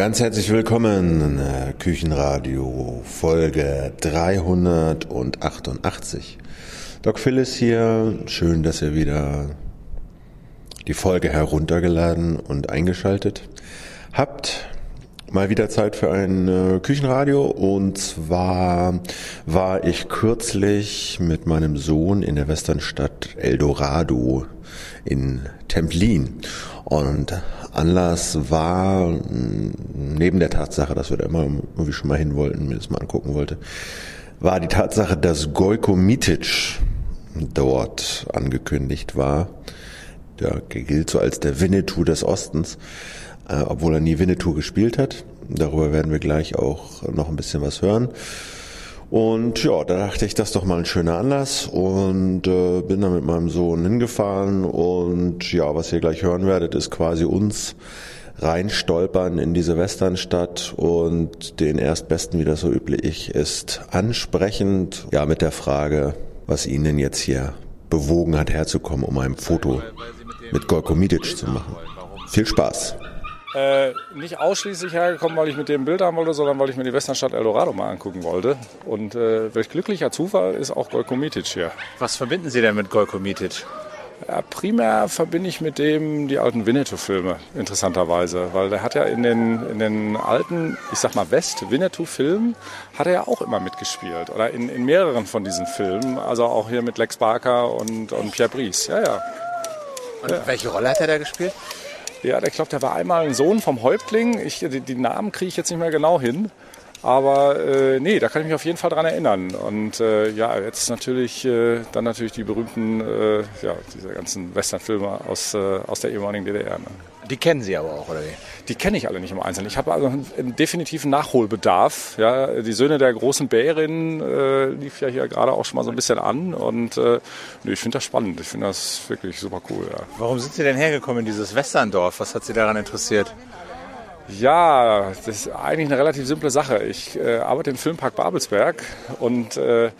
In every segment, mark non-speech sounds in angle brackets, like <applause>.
Ganz herzlich willkommen, äh, Küchenradio, Folge 388. Doc Phyllis hier, schön, dass ihr wieder die Folge heruntergeladen und eingeschaltet habt. Mal wieder Zeit für ein äh, Küchenradio und zwar war ich kürzlich mit meinem Sohn in der Westernstadt Eldorado in Templin und Anlass war neben der Tatsache, dass wir da immer irgendwie schon mal hin wollten, mir das mal angucken wollte, war die Tatsache, dass Gojko Mitic dort angekündigt war. Der gilt so als der Winnetou des Ostens äh, obwohl er nie Winnetou gespielt hat. Darüber werden wir gleich auch noch ein bisschen was hören. Und ja, da dachte ich, das ist doch mal ein schöner Anlass und äh, bin dann mit meinem Sohn hingefahren und ja, was ihr gleich hören werdet, ist quasi uns reinstolpern in diese Westernstadt und den Erstbesten, wie das so üblich ist, ansprechend, ja, mit der Frage, was ihn denn jetzt hier bewogen hat, herzukommen, um ein Foto mit Gorko Mitic zu machen. Viel Spaß! Äh, nicht ausschließlich hergekommen, weil ich mit dem Bild haben wollte, sondern weil ich mir die Westernstadt Eldorado mal angucken wollte. Und äh, welch glücklicher Zufall ist auch Golko Mitic hier. Was verbinden Sie denn mit Golko Mitic? Ja, primär verbinde ich mit dem die alten Winnetou-Filme, interessanterweise. Weil der hat ja in den, in den alten, ich sag mal West-Winnetou-Filmen, hat er ja auch immer mitgespielt. Oder in, in mehreren von diesen Filmen. Also auch hier mit Lex Barker und, und Pierre Brice. Ja, ja. Und ja. welche Rolle hat er da gespielt? Ja, ich glaube, der war einmal ein Sohn vom Häuptling. Ich, die, die Namen kriege ich jetzt nicht mehr genau hin. Aber äh, nee, da kann ich mich auf jeden Fall dran erinnern. Und äh, ja, jetzt natürlich äh, dann natürlich die berühmten, äh, ja, diese ganzen Westernfilme aus, äh, aus der ehemaligen DDR. Ne? Die kennen Sie aber auch, oder wie? Die kenne ich alle nicht im Einzelnen. Ich habe also einen definitiven Nachholbedarf. Ja, die Söhne der großen Bärin äh, lief ja hier gerade auch schon mal so ein bisschen an. Und äh, ich finde das spannend. Ich finde das wirklich super cool. Ja. Warum sind Sie denn hergekommen in dieses Westerndorf? Was hat Sie daran interessiert? Ja, das ist eigentlich eine relativ simple Sache. Ich äh, arbeite im Filmpark Babelsberg und äh,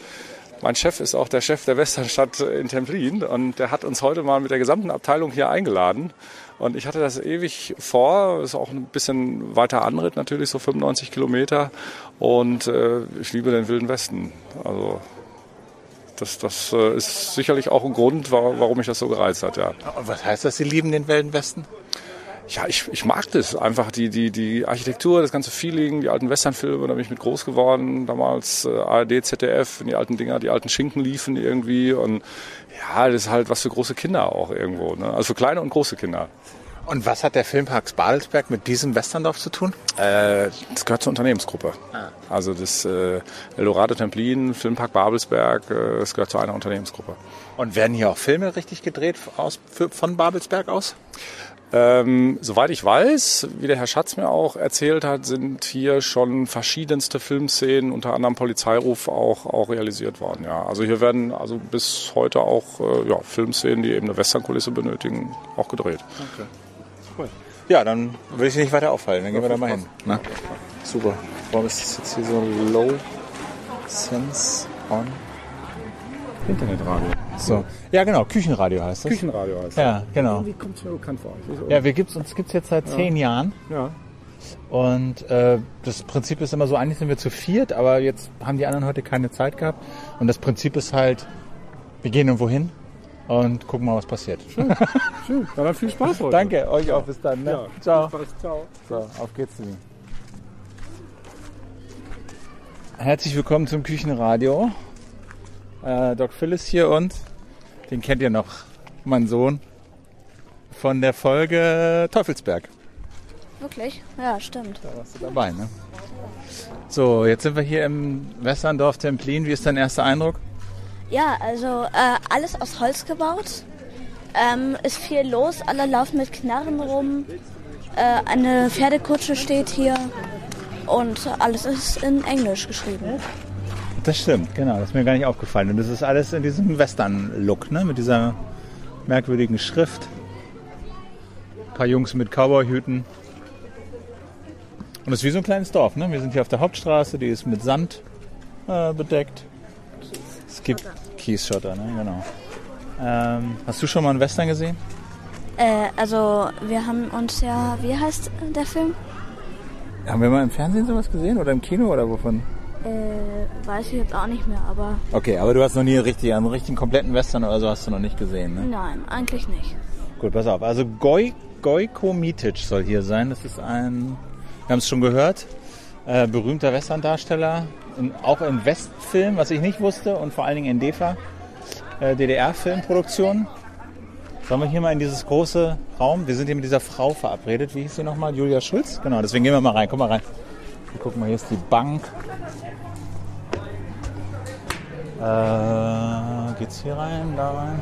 mein Chef ist auch der Chef der Westernstadt in Templin und der hat uns heute mal mit der gesamten Abteilung hier eingeladen. Und ich hatte das ewig vor, ist auch ein bisschen weiter Anritt natürlich, so 95 Kilometer. Und äh, ich liebe den Wilden Westen. Also das, das äh, ist sicherlich auch ein Grund, warum mich das so gereizt hat, ja. Und was heißt das, Sie lieben den Wilden Westen? Ja, ich, ich mag das. Einfach die, die, die Architektur, das ganze Feeling, die alten Westernfilme, da bin ich mit groß geworden. Damals äh, ARD, ZDF, die alten Dinger, die alten Schinken liefen irgendwie. Und ja, das ist halt was für große Kinder auch irgendwo. Ne? Also für kleine und große Kinder. Und was hat der Filmpark Badelsberg mit diesem Westerndorf zu tun? Äh, das gehört zur Unternehmensgruppe. Ah. Also das äh, Eldorado Templin, Filmpark Babelsberg, äh, das gehört zu einer Unternehmensgruppe. Und werden hier auch Filme richtig gedreht aus, für, von Babelsberg aus? Ähm, soweit ich weiß, wie der Herr Schatz mir auch erzählt hat, sind hier schon verschiedenste Filmszenen, unter anderem Polizeiruf, auch, auch realisiert worden. Ja. Also hier werden also bis heute auch äh, ja, Filmszenen, die eben eine Westernkulisse benötigen, auch gedreht. Okay. Cool. Ja, dann will ich nicht weiter auffallen. Dann gehen wir da mal hin. Na? Super. Warum ist das jetzt hier so Low Sense on? Internetradio. So. Ja, genau, Küchenradio heißt das. Küchenradio heißt das. Ja, genau. Irgendwie kommt es mir bekannt vor. Ja, wir gibt's, uns gibt es jetzt seit ja. zehn Jahren. Ja. Und äh, das Prinzip ist immer so, eigentlich sind wir zu viert, aber jetzt haben die anderen heute keine Zeit gehabt. Und das Prinzip ist halt, wir gehen irgendwo hin und gucken mal, was passiert. Schön, schön. dann viel Spaß heute. Danke, euch auch. Bis dann. Ne? Ja, Ciao. Spaß. Ciao. So, auf geht's. Herzlich willkommen zum Küchenradio. Äh, Doc Phyllis hier und den kennt ihr noch, mein Sohn, von der Folge Teufelsberg. Wirklich? Ja, stimmt. Da warst du dabei, ne? So, jetzt sind wir hier im Westerndorf Templin. Wie ist dein erster Eindruck? Ja, also äh, alles aus Holz gebaut. Ähm, ist viel los, alle laufen mit Knarren rum. Äh, eine Pferdekutsche steht hier und alles ist in Englisch geschrieben. Das stimmt, genau. Das ist mir gar nicht aufgefallen. Und das ist alles in diesem Western-Look, ne? Mit dieser merkwürdigen Schrift. Ein paar Jungs mit Cowboyhüten. Und es ist wie so ein kleines Dorf, ne? Wir sind hier auf der Hauptstraße, die ist mit Sand äh, bedeckt. Es gibt Kiesschotter, ne? Genau. Ähm, hast du schon mal einen Western gesehen? Äh, also wir haben uns ja, wie heißt der Film? Haben wir mal im Fernsehen sowas gesehen oder im Kino oder wovon? Äh, weiß ich jetzt auch nicht mehr, aber Okay, aber du hast noch nie richtig, einen richtigen kompletten Western oder so hast du noch nicht gesehen, ne? nein, eigentlich nicht. Gut, pass auf. Also Goj, Gojko Mitic soll hier sein. Das ist ein, wir haben es schon gehört, äh, berühmter Western-Darsteller. In, auch in Westfilm, was ich nicht wusste, und vor allen Dingen in DEFA, äh, DDR-Filmproduktion. Sollen wir hier mal in dieses große Raum? Wir sind hier mit dieser Frau verabredet. Wie hieß sie nochmal? Julia Schulz? Genau, deswegen gehen wir mal rein. Guck mal rein. Guck mal, hier ist die Bank. Äh, geht's hier rein, da rein?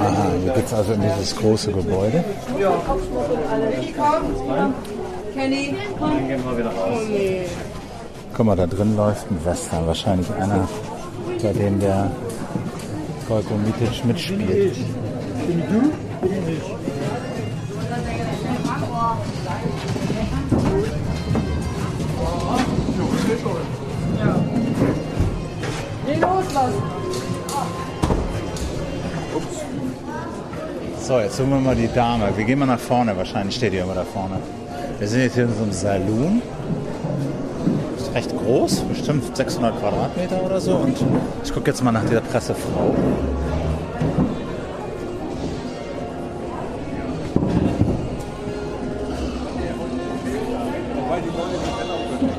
Aha, hier geht's also in dieses große Gebäude. Kenny, Guck mal, da drin läuft ein Western. Wahrscheinlich einer, bei dem der Golko Mitic mitspielt. So, jetzt suchen wir mal die Dame. Wir gehen mal nach vorne. Wahrscheinlich steht die immer da vorne. Wir sind jetzt hier in so einem Saloon. Ist recht groß, bestimmt 600 Quadratmeter oder so. Und ich gucke jetzt mal nach dieser Pressefrau.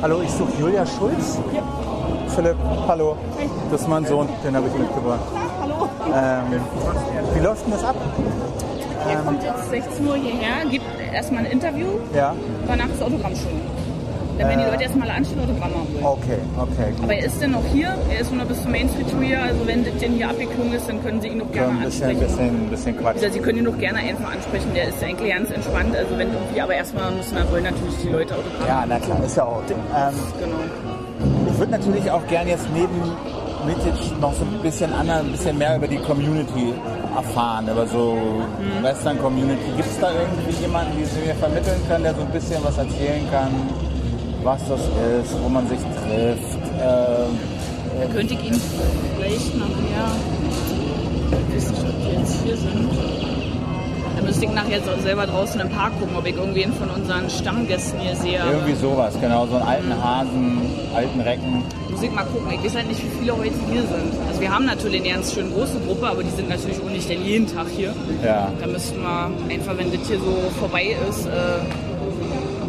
Hallo, ich suche Julia Schulz. Philipp, hallo. Das ist mein Sohn, den habe ich mitgebracht. hallo. Ähm, wie läuft denn das ab? Er kommt jetzt 16 Uhr hierher, gibt erstmal ein Interview, Ja, danach ist Autogrammstunde. Dann werden die Leute erstmal alle anstehen Autogramme holen. okay, okay, gut. Aber er ist denn noch hier, er ist nur bis zum Main Street Tour hier, also wenn das denn hier abgeklungen ist, dann können Sie ihn noch gerne ein bisschen, ansprechen. bisschen, bisschen Quatsch. Oder Sie können ihn noch gerne einfach ansprechen, der ist eigentlich ganz entspannt, also wenn irgendwie, aber erstmal müssen wir wollen natürlich die Leute Autogramme. Ja, na klar, ist ja auch. Ähm, Genau. ich würde natürlich auch gerne jetzt neben Mitic noch so ein bisschen anders, ein bisschen mehr über die Community erfahren, über so Mhm. Western Community. Gibt es da irgendwie jemanden, den Sie mir vermitteln können, der so ein bisschen was erzählen kann, was das ist, wo man sich trifft? Ähm, Könnte ich Ihnen vielleicht nicht, ob die jetzt hier sind, müsste ich nachher so selber draußen im Park gucken, ob ich irgendwen von unseren Stammgästen hier sehe. irgendwie sowas, genau, so einen alten Hasen, alten Recken. Muss ich mal gucken. Ich weiß halt nicht, wie viele heute hier sind. Also wir haben natürlich eine ganz schön große Gruppe, aber die sind natürlich auch nicht denn jeden Tag hier. Ja. Da müssten wir einfach, wenn das hier so vorbei ist, äh,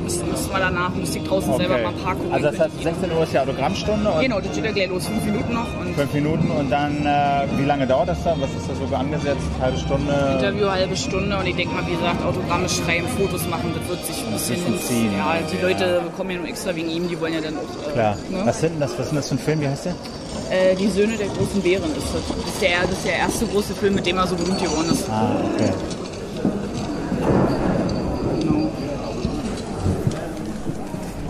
müssten, müssten wir danach, ich draußen selber mal ein Park gucken. Also das heißt, 16 Uhr ist die Autogrammstunde und genau, das geht ja gleich los. Fünf Minuten noch fünf Minuten und dann, äh, wie lange dauert das dann? Was ist da so angesetzt? Halbe Stunde? Interview halbe Stunde und ich denke mal, wie gesagt, Autogramme schreiben, Fotos machen, das wird sich ein bisschen ziehen. Ja, die Leute kommen ja nur extra wegen ihm, die wollen ja dann auch. Äh, Klar. Ne? Was, sind denn das, was ist denn das für ein Film? Wie heißt der? Äh, die Söhne der großen Bären ist das. Das ist, der, das ist der erste große Film, mit dem er so berühmt geworden ist. Ah, okay.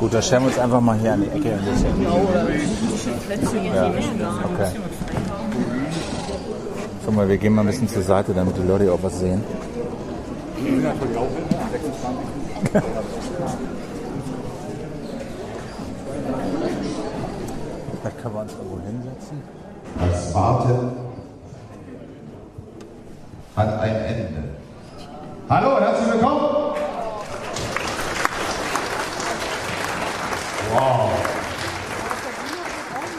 Gut, dann stellen wir uns einfach mal hier an die Ecke. ein bisschen. Genau, Ja, da. okay. Guck mal, wir gehen mal ein bisschen zur Seite, damit die Leute auch was sehen. Vielleicht können wir uns irgendwo hinsetzen. Das Warten hat ein Ende. Hallo und herzlich willkommen. Wow.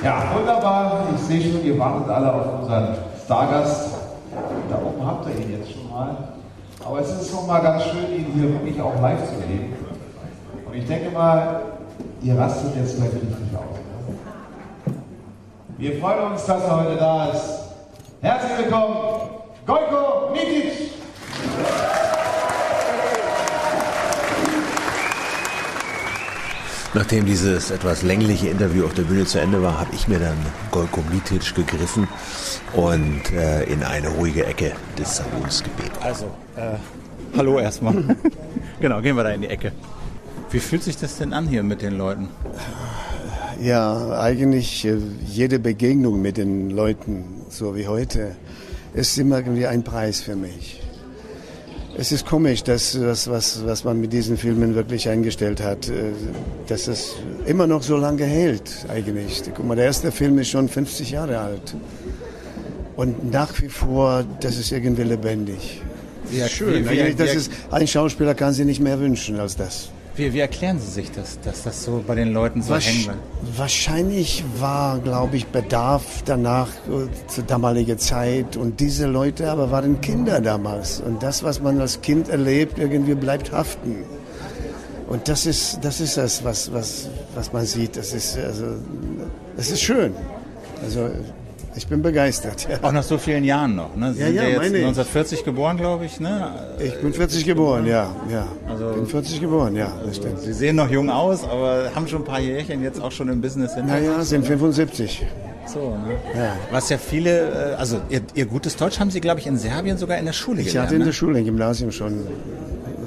Ja, wunderbar. Ich sehe schon, ihr wartet alle auf unseren Stargast. Da oben habt ihr ihn jetzt schon mal. Aber es ist schon mal ganz schön, ihn hier wirklich auch live zu erleben. Und ich denke mal, ihr rastet jetzt gleich richtig aus. Wir freuen uns, dass er heute da ist. Herzlich willkommen, Gojko Mitic. Nachdem dieses etwas längliche Interview auf der Bühne zu Ende war, habe ich mir dann Golko Mitic gegriffen und äh, in eine ruhige Ecke des Salons gebeten. Also, äh, hallo erstmal. <laughs> genau, gehen wir da in die Ecke. Wie fühlt sich das denn an hier mit den Leuten? Ja, eigentlich äh, jede Begegnung mit den Leuten, so wie heute, ist immer irgendwie ein Preis für mich. Es ist komisch, dass, was, was, was man mit diesen Filmen wirklich eingestellt hat, äh, dass es immer noch so lange hält eigentlich. Guck mal, der erste Film ist schon 50 Jahre alt. Und nach wie vor, das ist irgendwie lebendig. Ja, Schön. Wie, wie, das ist, ein Schauspieler kann sich nicht mehr wünschen als das. Wie, wie erklären Sie sich das, dass das so bei den Leuten so Wasch- hängen bleibt? Wahrscheinlich war, glaube ich, Bedarf danach äh, zur damaligen Zeit. Und diese Leute aber waren Kinder damals. Und das, was man als Kind erlebt, irgendwie bleibt haften. Und das ist das, ist das was, was, was man sieht. Das ist, also, das ist schön. Also ich bin begeistert. Ja. Auch nach so vielen Jahren noch. Ne? Sie Ja, sind ja, ja, jetzt meine ich. 1940 geboren, glaube ich. Ne? Ich bin 40 geboren, ja. ja. Also- bin 40 geboren, ja, das stimmt. Sie sehen noch jung aus, aber haben schon ein paar Jährchen jetzt auch schon im Business hinter Naja, sind 75. So, ne? Ja. Was ja viele, äh, also ihr, ihr gutes Deutsch haben Sie, glaube ich, in Serbien sogar in der Schule Ich gelernt. hatte in ne? der Schule, im Gymnasium schon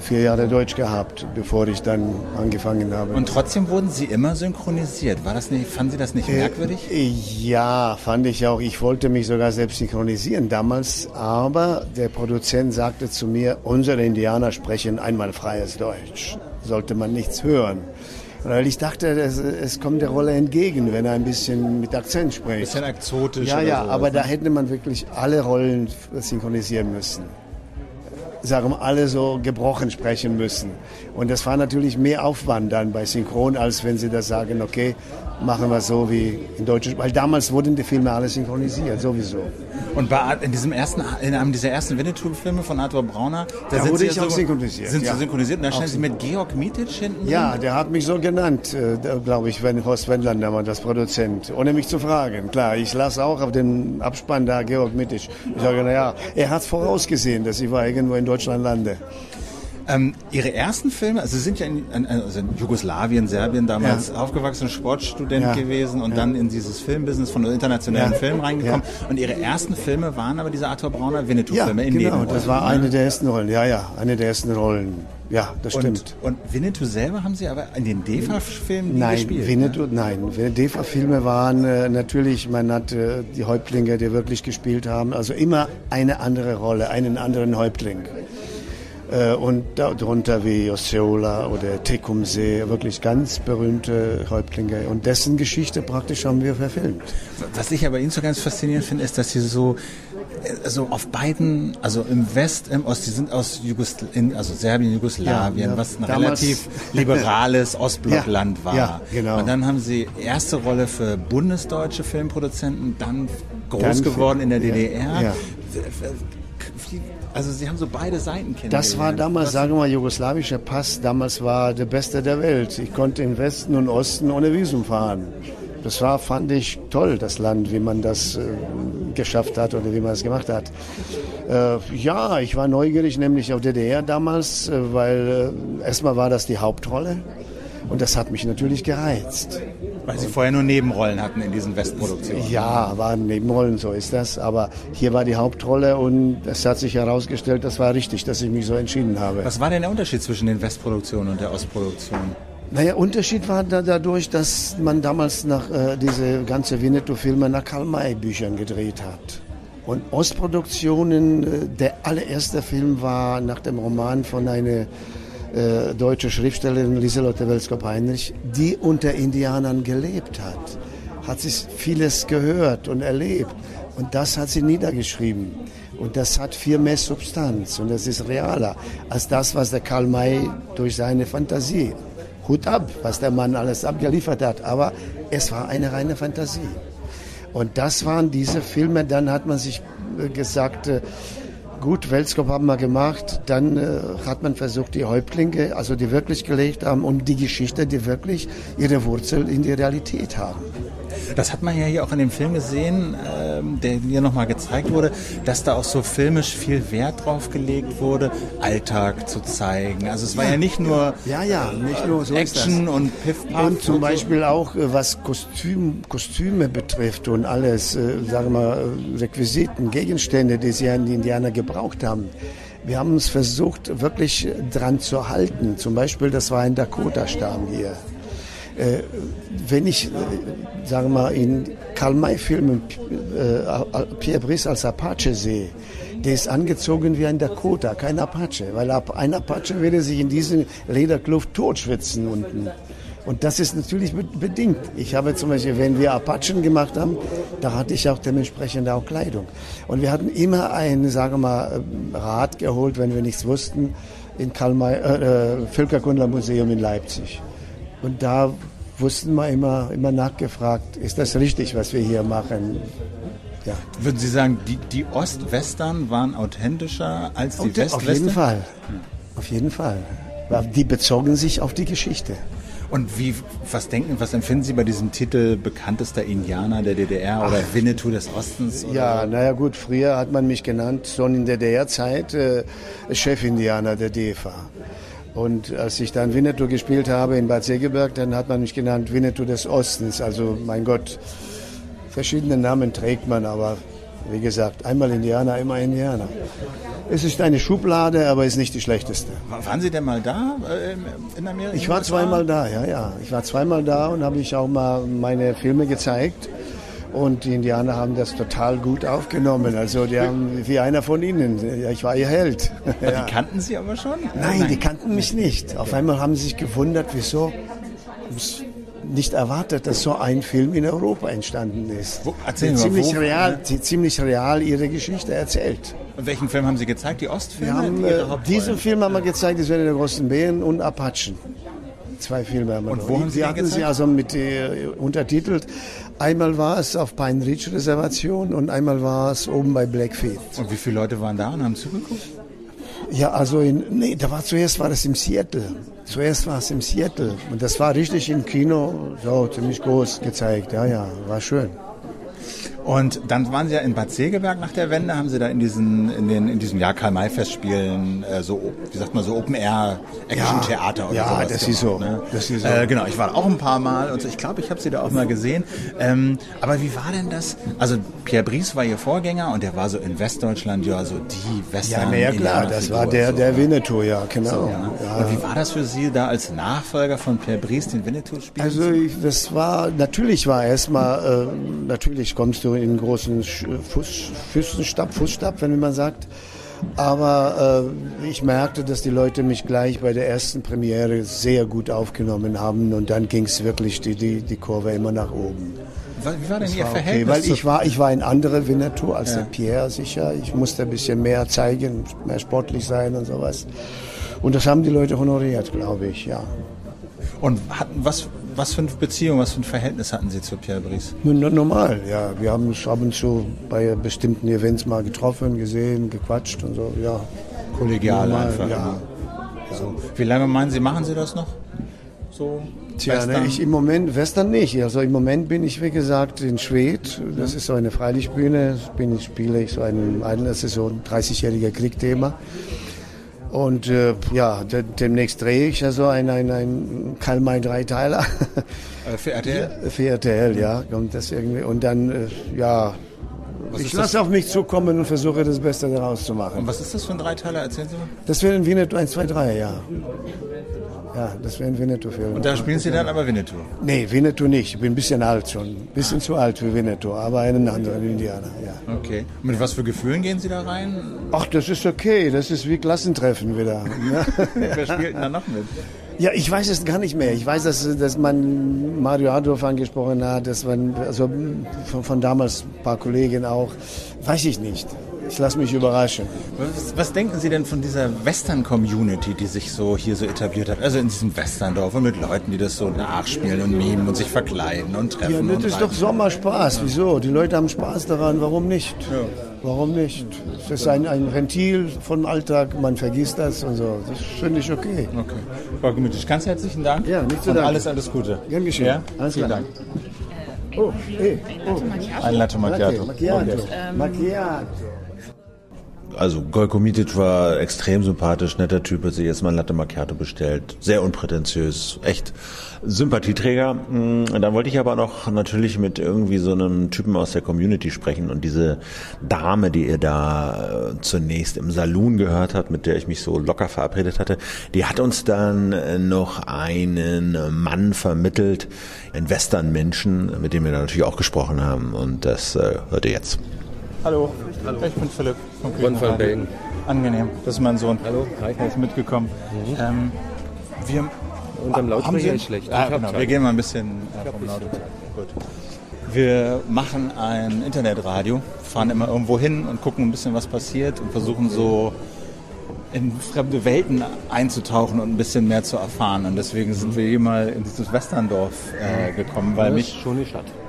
vier Jahre Deutsch gehabt, bevor ich dann angefangen habe. Und trotzdem wurden Sie immer synchronisiert. War das nicht, fanden Sie das nicht merkwürdig? Äh, Ja, fand ich auch. Ich wollte mich sogar selbst synchronisieren damals, aber der Produzent sagte zu mir, unsere Indianer sprechen einmal freies Deutsch. Sollte man nichts hören. Weil ich dachte, es, es kommt der Rolle entgegen, wenn er ein bisschen mit Akzent spricht. Bisschen exotisch. Ja, oder ja, sowas, aber ne? da hätte man wirklich alle Rollen synchronisieren müssen. Sagen wir, alle so gebrochen sprechen müssen. Und das war natürlich mehr Aufwand dann bei Synchron, als wenn sie das sagen, okay, machen wir so wie in Deutsch. Weil damals wurden die Filme alle synchronisiert, sowieso. Und bei, in diesem ersten, in einem dieser ersten Winnetou-Filme von Arthur Brauner, da, Da sind wurde Sie auch synchronisiert, Sind ja. Sie synchronisiert und da stellen Sie mit Georg Mitic hinten Ja, drin? der hat mich so genannt, äh, glaube ich, wenn Horst Wendlander war das Produzent, ohne mich zu fragen. Klar, ich las auch auf dem Abspann da Georg Mittig. Ich sage, na ja, er hat vorausgesehen, dass ich mal irgendwo in Deutschland Deutschland lande. Ähm, Ihre ersten Filme, also Sie sind ja in, also in Jugoslawien, Serbien damals aufgewachsen, Sportstudent Ja. gewesen und dann in dieses Filmbusiness von internationalen Ja. Film reingekommen. Und Ihre ersten Filme waren aber diese Arthur Brauner Ja, Winnetou-Filme in genau, Nebenrollen, das war ne? eine der ersten Rollen. Ja, ja, eine der ersten Rollen. Ja, das stimmt. Und, Winnetou selber haben Sie aber in den DEFA-Filmen nie Nein, gespielt. ne? Winnetou, nein. DEFA-Filme waren äh, natürlich, man hat äh, die Häuptlinge, die wirklich gespielt haben, also immer eine andere Rolle, einen anderen Häuptling. Äh, und darunter wie Osceola oder Tecumseh, wirklich ganz berühmte Häuptlinge. Und dessen Geschichte praktisch haben wir verfilmt. Was ich aber Ihnen so ganz faszinierend finde, ist, dass Sie so also auf beiden, also im West, im Ost, die sind aus Jugosl in, also Serbien, Jugoslawien, Ja, ja. was ein relativ liberales Ostblockland <laughs> Ja, war. ja, genau. Und dann haben Sie erste Rolle für bundesdeutsche Filmproduzenten, dann groß Dann geworden in der DDR. ja. Wie- Also Sie haben so beide Seiten kennengelernt. Das war damals, sagen wir mal, jugoslawischer Pass, damals war der beste der Welt. Ich konnte im Westen und Osten ohne Visum fahren. Das war, fand ich toll, das Land, wie man das äh, geschafft hat oder wie man es gemacht hat. Äh, ja, ich war neugierig, nämlich auf DDR damals, äh, weil äh, erstmal war das die Hauptrolle und das hat mich natürlich gereizt. Weil Sie vorher nur Nebenrollen hatten in diesen Westproduktionen. Ja, waren Nebenrollen, so ist das. Aber hier war die Hauptrolle und es hat sich herausgestellt, das war richtig, dass ich mich so entschieden habe. Was war denn der Unterschied zwischen den Westproduktionen und der Ostproduktion? Naja, Unterschied war da dadurch, dass man damals nach äh, diese ganze Winnetou-Filme nach Karl-May-Büchern gedreht hat. Und Ostproduktionen, äh, der allererste Film war nach dem Roman von einer äh, deutschen Schriftstellerin Lieselotte Welskop-Heinrich, die unter Indianern gelebt hat. Hat sich vieles gehört und erlebt. Und das hat sie niedergeschrieben. Und das hat viel mehr Substanz und das ist realer als das, was der Karl May durch seine Fantasie Hut ab, was der Mann alles abgeliefert hat, aber es war eine reine Fantasie. Und das waren diese Filme, dann hat man sich äh, gesagt, äh, gut, Weltskop haben wir gemacht, dann äh, hat man versucht, die Häuptlinge, also die wirklich gelebt haben und die Geschichte, die wirklich ihre Wurzel in die Realität haben. Das hat man ja hier auch in dem Film gesehen, ähm, der hier nochmal gezeigt wurde, dass da auch so filmisch viel Wert drauf gelegt wurde, Alltag zu zeigen. Also es war ja, nicht nur Ja, ja, nicht nur so Action und Piff-Paff. Und zum so. Beispiel auch, äh, was Kostüm, Kostüme betrifft und alles, äh, sagen wir mal, äh, Requisiten, Gegenstände, die sie an die Indianer gebraucht haben. Wir haben uns versucht, wirklich dran zu halten. Zum Beispiel, das war ein Dakota-Stamm hier. Äh, wenn ich, äh, sagen wir mal, in Karl-May-Filmen äh, Pierre Brice als Apache sehe, der ist angezogen wie ein Dakota, kein Apache, weil ein Apache würde sich in diese Lederkluft totschwitzen unten. Und das ist natürlich bedingt. Ich habe zum Beispiel, wenn wir Apachen gemacht haben, da hatte ich auch dementsprechend auch Kleidung. Und wir hatten immer einen, sagen wir mal, Rat geholt, wenn wir nichts wussten, in Karl May, äh, äh Völkerkundlermuseum in Leipzig. Und da wussten wir immer, immer nachgefragt, ist das richtig, was wir hier machen? Ja. Würden Sie sagen, die, die Ost-Western waren authentischer als die West-Western? Auf jeden Fall. Auf jeden Fall. Die bezogen sich auf die Geschichte. Und wie, was denken, was empfinden Sie bei diesem Titel bekanntester Indianer der DDR oder Ach, Winnetou des Ostens? Oder? Ja, naja gut, früher hat man mich genannt, schon in der DDR-Zeit, äh, Chefindianer der DEFA. Und als ich dann Winnetou gespielt habe in Bad Segeberg, dann hat man mich genannt Winnetou des Ostens. Also mein Gott, verschiedene Namen trägt man, aber wie gesagt, einmal Indianer, einmal Indianer. Es ist eine Schublade, aber ist nicht die schlechteste. Waren Sie denn mal da äh, in Amerika? Ich war zweimal da, ja, ja. Ich war zweimal da und habe ich auch mal meine Filme gezeigt. Und die Indianer haben das total gut aufgenommen. Also die haben wie einer von ihnen. Ich war ihr Held. Ja. Die kannten Sie aber schon? Nein, die kannten mich nicht. Auf einmal haben sie sich gewundert, wieso nicht erwartet, dass so ein Film in Europa entstanden ist. Wo, erzählen Sie ziemlich wo? real, ziemlich real ihre Geschichte erzählt. Und welchen Film haben Sie gezeigt? Die Ostfilme? Wir haben, äh, diesen Film haben wir gezeigt, das wäre der großen Bären und Apachen. Zwei Filme haben wir Und wo haben Sie die hatten sie also mit äh, untertitelt. Einmal war es auf Pine Ridge Reservation und einmal war es oben bei Blackfeet. Und wie viele Leute waren da und haben zugeguckt? Ja, also in, nee, da war zuerst war das im Seattle. Zuerst war es im Seattle und das war richtig im Kino, so ziemlich groß gezeigt. Ja, ja, war schön. Und dann waren Sie ja in Bad Segeberg nach der Wende, haben Sie da in diesen, in den, in diesem Jahr Karl-May-Festspielen äh, so, wie sagt man, so Open-Air-Action-Theater ja, oder ja, sowas. Das ist so. Ne? Das ist so. Äh, genau, ich war auch ein paar Mal und so. ich glaube, ich habe Sie da auch mal gesehen. Ähm, aber wie war denn das? Also Pierre Brice war Ihr Vorgänger und der war so in Westdeutschland ja so die Western. Ja, ja klar, das war der, so. der Winnetou, ja, genau. So, ja. Ja. Und wie war das für Sie da als Nachfolger von Pierre Brice den Winnetou spielen? Also ich, das war, natürlich war erstmal, äh, natürlich kommst du in großen Fuß, Fußstab, Fußstab, wenn man sagt. Aber äh, ich merkte, dass die Leute mich gleich bei der ersten Premiere sehr gut aufgenommen haben und dann ging es wirklich die, die, die Kurve immer nach oben. Wie war denn das Ihr war Verhältnis? Okay, weil ich war, ich war ein anderer Winnetou als ja. der Pierre sicher. Ich musste ein bisschen mehr zeigen, mehr sportlich sein und sowas. Und das haben die Leute honoriert, glaube ich, ja. Und hatten, was, was für eine Beziehung, was für ein Verhältnis hatten Sie zu Pierre Brice? Normal, ja. Wir haben uns ab und zu bei bestimmten Events mal getroffen, gesehen, gequatscht und so, ja. Kollegial Normal, einfach. Ja. So. Wie lange meinen Sie, machen Sie das noch? So Tja, ne, ich im Moment, Western nicht. Also im Moment bin ich, wie gesagt, in Schwedt. Das ist so eine Freilichtbühne. Bin, spiele ich so ein, das ist so ein 30-jähriger Kriegthema. Und äh, ja, de demnächst drehe ich also ein, ein, ein Karl-May Dreiteiler. Äh, für RTL? Für RTL, ja. Kommt das irgendwie. Und dann, äh, ja, was ich lasse auf mich zukommen und versuche das Beste daraus zu machen. Und was ist das für ein Dreiteiler? Erzählen Sie mal. Das wäre ein Winnetou 1, 2, 3, ja. Ja, das wäre ein Winnetou-Film. Und da spielen Sie dann aber Winnetou? Nee, Winnetou nicht. Ich bin ein bisschen alt schon. Ein bisschen ah. zu alt für Winnetou, aber einen anderen Indianer, ja. Okay. Und mit was für Gefühlen gehen Sie da rein? Ach, das ist okay. Das ist wie Klassentreffen wieder. <laughs> Wer spielt denn da noch mit? Ja, ich weiß es gar nicht mehr. Ich weiß, dass, dass man Mario Adolf angesprochen hat, dass man, also von, von damals ein paar Kollegen auch, weiß ich nicht. Ich lasse mich überraschen. Was, was, denken Sie denn von dieser Western-Community, die sich so hier so etabliert hat? Also in diesem Westerndorf und mit Leuten, die das so nachspielen und mimen und sich verkleiden und treffen. Ja, das ist doch Sommerspaß. Wieso? Die Leute haben Spaß daran. Warum nicht? Ja. Warum nicht? Es ist ein, ein Ventil vom Alltag, man vergisst das und so. Das finde ich okay. Okay. Frau Gemütlich, ganz herzlichen Dank. Ja, nicht zu danken. Alles, alles Gute. Gern geschehen. Ja? Alles Vielen Dank. Oh, hey, oh. Ein Latte Macchiato. Macchiato. Okay. Macchiato. Also Golko Mitic war extrem sympathisch, netter Typ, hat sich erstmal ein Latte Macchiato bestellt. Sehr unprätentiös, echt Sympathieträger. Mm, dann wollte ich aber noch natürlich mit irgendwie so einem Typen aus der Community sprechen und diese Dame, die ihr da äh, zunächst im Saloon gehört habt, mit der ich mich so locker verabredet hatte, die hat uns dann äh, noch einen Mann vermittelt, einen Western-Menschen, mit dem wir natürlich auch gesprochen haben und das äh, hört ihr jetzt. Hallo. Hallo. Ich bin Philipp von Küchenradio. Angenehm, das ist mein Sohn. Hallo, hi. Er ist mitgekommen. Mhm. Ähm, wir und am Lautsprecher ist schlecht. Ah, genau. Wir gehen mal ein bisschen äh, vom Lautsprecher. Gut. Wir machen ein Internetradio, fahren immer irgendwo hin und gucken ein bisschen, was passiert und versuchen so in fremde Welten einzutauchen und ein bisschen mehr zu erfahren. Und deswegen sind wir hier mal in dieses Westerndorf äh, gekommen, weil mich schon die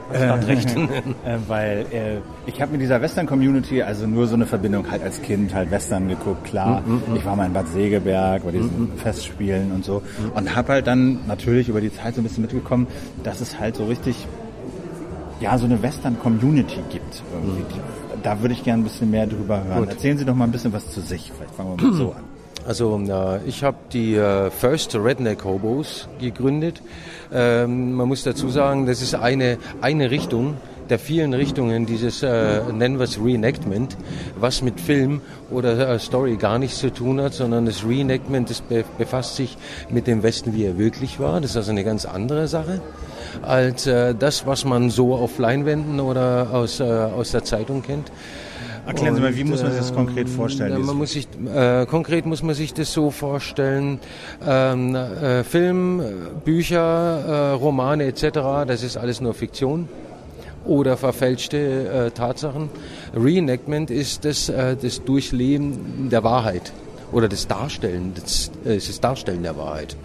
Stadt. Stadtrecht. <laughs> äh, weil äh, ich habe mit dieser Western-Community also nur so eine Verbindung halt als Kind halt Western geguckt, klar. Mm, mm. Ich war mal in Bad Segeberg bei diesen mm. Festspielen und so und habe halt dann natürlich über die Zeit so ein bisschen mitgekommen, dass es halt so richtig ja so eine Western-Community gibt. Irgendwie. Da würde ich gerne ein bisschen mehr drüber hören. Gut. Erzählen Sie doch mal ein bisschen was zu sich. Vielleicht fangen wir mal <clears throat> so an. Also ich habe die äh, First Redneck Hobos gegründet. Ähm, man muss dazu sagen, das ist eine, eine Richtung der vielen Richtungen dieses, äh, nennen wir es Reenactment, was mit Film oder äh, Story gar nichts zu tun hat, sondern das Reenactment, das be befasst sich mit dem Westen, wie er wirklich war. Das ist also eine ganz andere Sache als äh, das, was man so auf Leinwänden oder aus, äh, aus der Zeitung kennt. Erklären Sie mal, wie muss man sich das konkret ähm, vorstellen? Man muss sich, äh, konkret muss man sich das so vorstellen, ähm, äh, Film, Bücher, äh, Romane etc., das ist alles nur Fiktion oder verfälschte äh, Tatsachen. Reenactment ist das, äh, das Durchleben der Wahrheit oder das Darstellen, das, äh, das Darstellen der Wahrheit.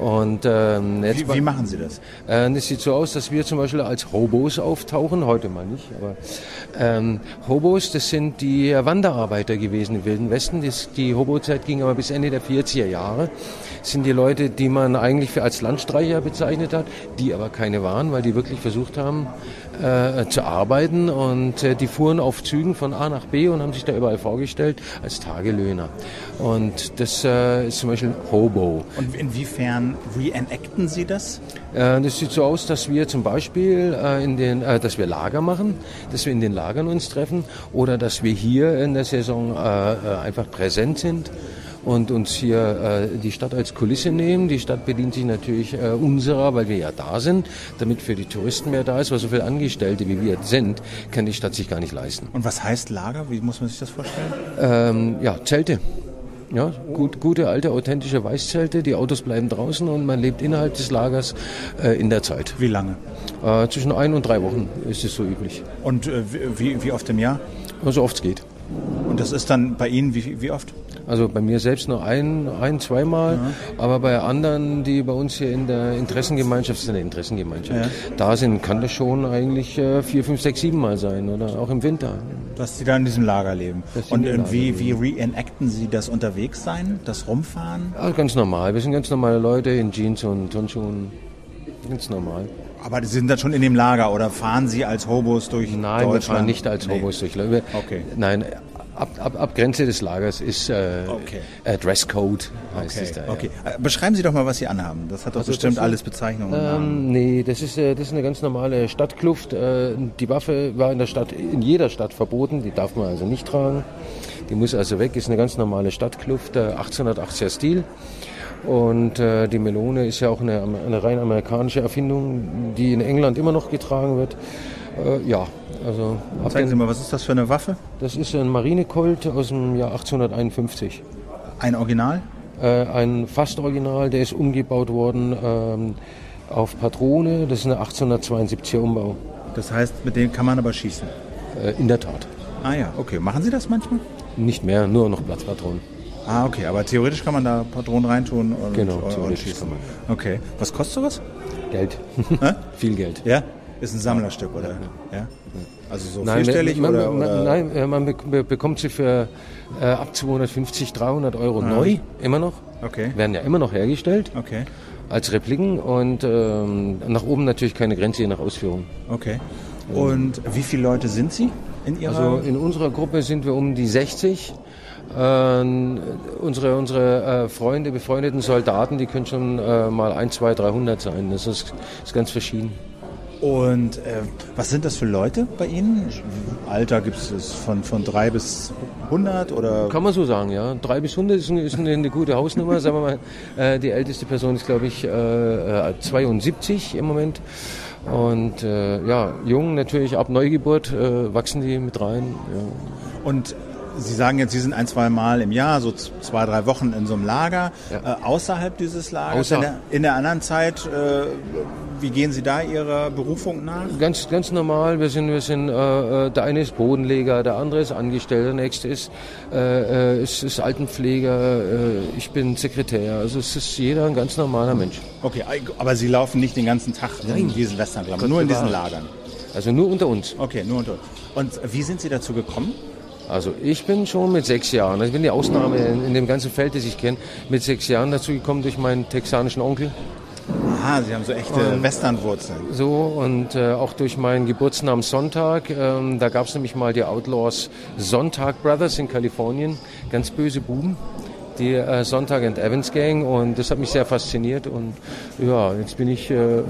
Und ähm, jetzt wie, wie machen Sie das? Äh, es sieht so aus, dass wir zum Beispiel als Hobos auftauchen, heute mal nicht, aber ähm, Hobos, das sind die Wanderarbeiter gewesen im Wilden Westen. Das, die Hobo-Zeit ging aber bis Ende der 40er Jahre. Das sind die Leute, die man eigentlich für als Landstreicher bezeichnet hat, die aber keine waren, weil die wirklich versucht haben, äh, zu arbeiten und äh, die fuhren auf Zügen von A nach B und haben sich da überall vorgestellt als Tagelöhner. Und das äh, ist zum Beispiel Hobo. Und inwiefern reenacten Sie das? Äh, das sieht so aus, dass wir zum Beispiel äh, in den, dass wir Lager machen, dass wir in den Lagern uns treffen oder dass wir hier in der Saison einfach präsent sind und uns hier äh, die Stadt als Kulisse nehmen. Die Stadt bedient sich natürlich äh, unserer, weil wir ja da sind, damit für die Touristen mehr da ist, weil so viele Angestellte wie wir sind, kann die Stadt sich gar nicht leisten. Und was heißt Lager? Wie muss man sich das vorstellen? Ähm, ja, Zelte. Ja, gut, gute alte authentische Weißzelte. Die Autos bleiben draußen und man lebt innerhalb des Lagers äh, in der Zeit. Wie lange? Äh, zwischen ein und drei Wochen ist es so üblich. Und äh, wie, wie oft im Jahr? So oft es geht. Und das ist dann bei Ihnen wie, wie oft? Also bei mir selbst nur ein, ein zweimal, ja. aber bei anderen, die bei uns hier in der Interessengemeinschaft, das ist eine Interessengemeinschaft, ja. da sind, kann das schon eigentlich äh, vier, fünf, sechs, sieben Mal sein oder auch im Winter. Dass Sie da in diesem Lager leben. Und wie, wie reenacten Sie das Unterwegssein, das Rumfahren? Ja, ganz normal. Wir sind ganz normale Leute in Jeans und Turnschuhen. Ganz normal. Aber Sie sind dann schon in dem Lager oder fahren Sie als Hobos durch Nein, Deutschland? Nein, wir fahren nicht als Hobos nee. durch. Okay. Nein, ab, ab, ab Grenze des Lagers ist äh, okay. äh, Dresscode, heißt okay. es da. Okay. Ja. Äh, beschreiben Sie doch mal, was Sie anhaben. Das hat doch also bestimmt alles Bezeichnungen. Ähm, nee, das ist, äh, das ist eine ganz normale Stadtkluft. Äh, die Waffe war in der Stadt, in jeder Stadt verboten, die darf man also nicht tragen. Die muss also weg, ist eine ganz normale Stadtkluft, äh, 1880er Stil. Und äh, die Melone ist ja auch eine, eine rein amerikanische Erfindung, die in England immer noch getragen wird. Äh, ja, also. Zeigen Sie mal, was ist das für eine Waffe? Das ist ein Marinecolt aus dem Jahr 1851. Ein Original? Äh, ein fast Original, der ist umgebaut worden ähm, auf Patrone. Das ist eine 1872er Umbau. Das heißt, mit dem kann man aber schießen? Äh, in der Tat. Ah ja, okay. Machen Sie das manchmal? Nicht mehr, nur noch Platzpatronen. Ah, okay, aber theoretisch kann man da Patronen reintun und, genau, und schießen. Kann man. Okay. Was kostet sowas? Geld. <laughs> Viel Geld. Ja? Ist ein Sammlerstück, oder? Ja. Also so nein, vierstellig man, oder, oder? Nein, äh, man bekommt sie für äh, ab 250, 300 Euro ah. neu, immer noch. Okay. Werden ja immer noch hergestellt. Okay. Als Repliken und ähm, nach oben natürlich keine Grenze je nach Ausführung. Okay. Und wie viele Leute sind Sie in Ihrer? Also in unserer Gruppe sind wir um die 60. Ähm, unsere unsere äh, Freunde, befreundeten Soldaten, die können schon äh, mal 1, 2, 300 sein. Das ist, ist ganz verschieden. Und äh, was sind das für Leute bei Ihnen? Alter gibt es von, von drei bis 100 oder? Kann man so sagen, ja. Drei bis 100 ist eine, ist eine, eine gute Hausnummer. <laughs> sagen wir mal, äh, die älteste Person ist, glaube ich, äh, 72 äh, im Moment. Und äh, ja, jung natürlich ab Neugeburt äh, wachsen die mit rein. Ja. Und Sie sagen jetzt, Sie sind ein, zwei Mal im Jahr, so zwei, drei Wochen in so einem Lager, Ja. äh, außerhalb dieses Lagers. Außer- in, der, in der anderen Zeit, äh, wie gehen Sie da Ihrer Berufung nach? Ganz, ganz normal. Wir sind, wir sind, äh, äh, der eine ist Bodenleger, der andere ist Angestellter, der nächste ist, äh, äh, ist, ist Altenpfleger, ich bin Sekretär. Also es ist jeder ein ganz normaler Mensch. Okay, aber Sie laufen nicht den ganzen Tag in Nein. diesen Westernklammern, nur in diesen Lagern. Also nur unter uns. Okay, nur unter uns. Und wie sind Sie dazu gekommen? Also ich bin schon mit sechs Jahren, ich bin die Ausnahme in, in dem ganzen Feld, das ich kenne, mit sechs Jahren dazu gekommen durch meinen texanischen Onkel. Aha, Sie haben so echte Westernwurzeln. So und äh, auch durch meinen Geburtsnamen Sonntag. Ähm, da gab es nämlich mal die Outlaws Sonntag Brothers in Kalifornien, ganz böse Buben, die äh, Sonntag and Evans Gang und das hat mich sehr fasziniert und ja, jetzt bin ich äh,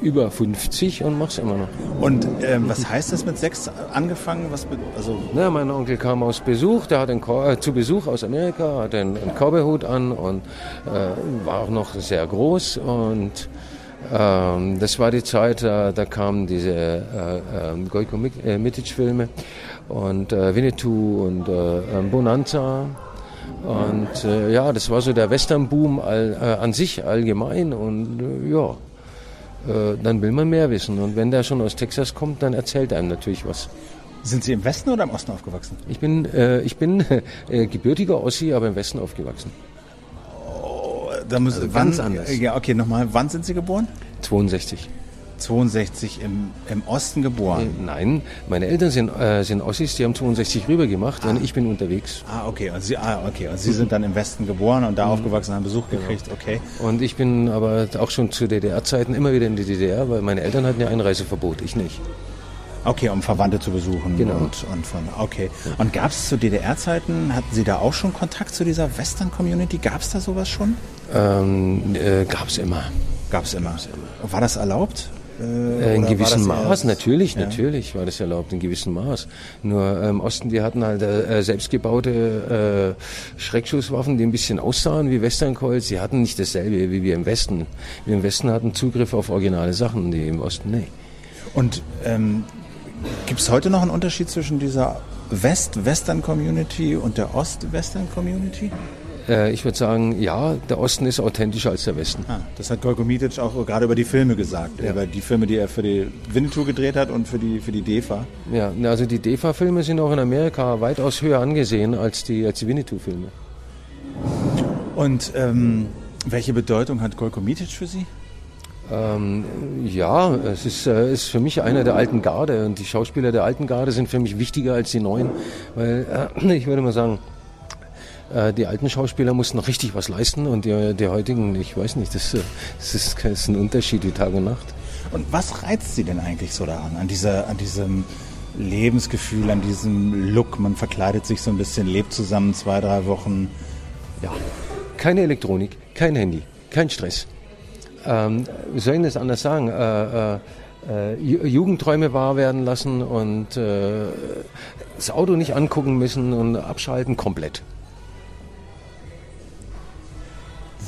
über 50 und mach's immer noch. Und ähm, was heißt das mit sechs angefangen? Was, also Na, mein Onkel kam aus Besuch, der hat einen Cor- äh, zu Besuch aus Amerika, hat einen, einen Cowboyhut an und äh, war auch noch sehr groß und ähm, das war die Zeit, äh, da kamen diese äh, äh, Goiko Mitic-Filme und äh, Winnetou und äh, ähm, Bonanza. Und äh, ja, das war so der Western-Boom all, äh, an sich allgemein und äh, ja, äh, dann will man mehr wissen. Und wenn der schon aus Texas kommt, dann erzählt einem natürlich was. sind Sie im Westen oder im Osten aufgewachsen? Ich bin, äh, ich bin <laughs> äh, gebürtiger Ossi, aber im Westen aufgewachsen. Da muss, Also wann, ganz anders. Ja, okay, nochmal. Wann sind Sie geboren? 62. 62 im, im Osten Äh, geboren. nein, meine Eltern sind, äh, sind Ossis, die haben 62 rüber gemacht und ich bin unterwegs. Ah, okay. Und Sie, ah, okay. Und Sie sind dann im Westen geboren und Mhm. da aufgewachsen, haben Besuch gekriegt. Okay. Und ich bin aber auch schon zu DDR-Zeiten immer wieder in die DDR, weil meine Eltern hatten ja Einreiseverbot, ich nicht. Okay, um Verwandte zu besuchen. Genau. Und, und von, okay. Und gab es zu DDR-Zeiten, hatten Sie da auch schon Kontakt zu dieser Western-Community? Gab es da sowas schon? Ähm, äh, gab's immer. Gab es immer. War das erlaubt? Äh, Oder in gewissem Maß, natürlich, Ja. natürlich war das erlaubt, in gewissem Maß. Nur äh, im Osten, die hatten halt äh, selbstgebaute äh, Schreckschusswaffen, die ein bisschen aussahen wie Western Colts. Die hatten nicht dasselbe wie wir im Westen. Wir im Westen hatten Zugriff auf originale Sachen, die im Osten nicht. Und ähm, gibt es heute noch einen Unterschied zwischen dieser West-Western-Community und der Ost-Western-Community? Äh, ich würde sagen, ja, der Osten ist authentischer als der Westen. Ah, das hat Golko Mitic auch gerade über die Filme gesagt. Ja. Über die Filme, die er für die Winnetou gedreht hat und für die, für die DEFA. Ja, also die DEFA-Filme sind auch in Amerika weitaus höher angesehen als die, als die Winnetou-Filme. Und ähm, welche Bedeutung hat Golko Mitic für Sie? Ähm, ja, es ist, äh, ist für mich einer der alten Garde und die Schauspieler der alten Garde sind für mich wichtiger als die neuen, weil äh, <clears throat> ich würde mal sagen, die alten Schauspieler mussten noch richtig was leisten und die, die heutigen, ich weiß nicht, das, äh, das, ist, das ist ein Unterschied wie Tag und Nacht. Und was reizt Sie denn eigentlich so daran? An, dieser, an diesem Lebensgefühl, an diesem Look? Man verkleidet sich so ein bisschen, lebt zusammen zwei, drei Wochen. Ja, keine Elektronik, kein Handy, kein Stress. Ähm, wie soll ich das anders sagen? Äh, äh, äh, Ju- Jugendträume wahr werden lassen und äh, das Auto nicht angucken müssen und abschalten komplett.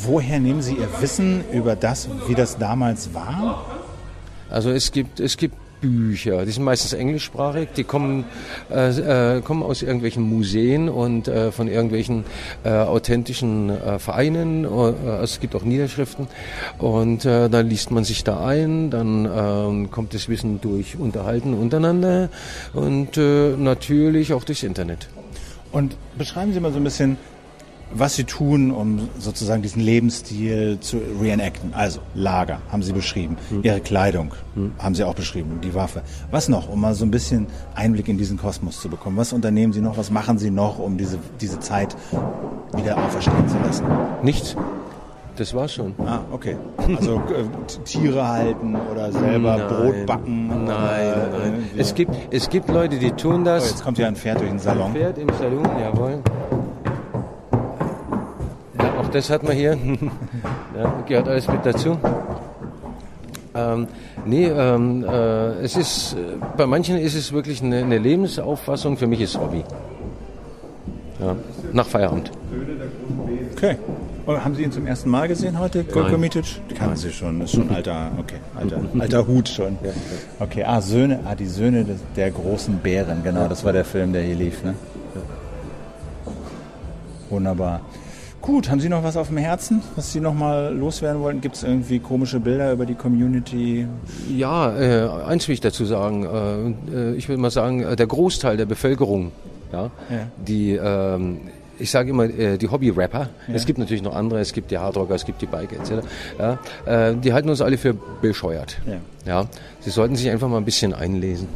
Woher nehmen Sie Ihr Wissen über das, wie das damals war? Also es gibt, es gibt Bücher, die sind meistens englischsprachig, die kommen, äh, äh, kommen aus irgendwelchen Museen und äh, von irgendwelchen äh, authentischen äh, Vereinen. Es gibt auch Niederschriften und dann liest man sich da ein, dann ähm, kommt das Wissen durch Unterhalten untereinander und natürlich auch durchs Internet. Und beschreiben Sie mal so ein bisschen, was Sie tun, um sozusagen diesen Lebensstil zu reenacten. Also Lager haben Sie beschrieben, Ihre Kleidung haben Sie auch beschrieben, die Waffe. Was noch, um mal so ein bisschen Einblick in diesen Kosmos zu bekommen? Was unternehmen Sie noch? Was machen Sie noch, um diese, diese Zeit wieder auferstehen zu lassen? Nichts. Das war's schon. Ah, okay. Also <laughs> äh, Tiere halten oder selber Brot backen. Nein, oder, nein, nein. äh, Es gibt, es gibt Leute, die tun Oh, das. jetzt kommt hier ein Pferd durch den Salon. Pferd im Salon, jawohl. Auch das hat man hier. <laughs> ja, gehört alles mit dazu. Ähm, nee, ähm, äh, es ist, bei manchen ist es wirklich eine, eine Lebensauffassung, für mich ist es Hobby. Ja, nach Feierabend. Okay. Und haben Sie ihn zum ersten Mal gesehen heute, Golko Nein. Mitic? Die kennen Sie schon, ist schon alter, okay, alter, <laughs> alter Hut schon. Okay, ah, Söhne, ah, die Söhne des, der großen Bären, genau, das war der Film, der hier lief, ne? Wunderbar. Gut, haben Sie noch was auf dem Herzen, was Sie noch mal loswerden wollten? Gibt es irgendwie komische Bilder über die Community? Ja, äh, eins will ich dazu sagen. Äh, äh ich würde mal sagen, äh, der Großteil der Bevölkerung, ja, ja. die ähm, ich sage immer, äh, die Hobby-Rapper, ja. es gibt natürlich noch andere, es gibt die Hardrocker, es gibt die Biker etc., ja, die halten uns alle für bescheuert. Ja. ja. Sie sollten sich einfach mal ein bisschen einlesen.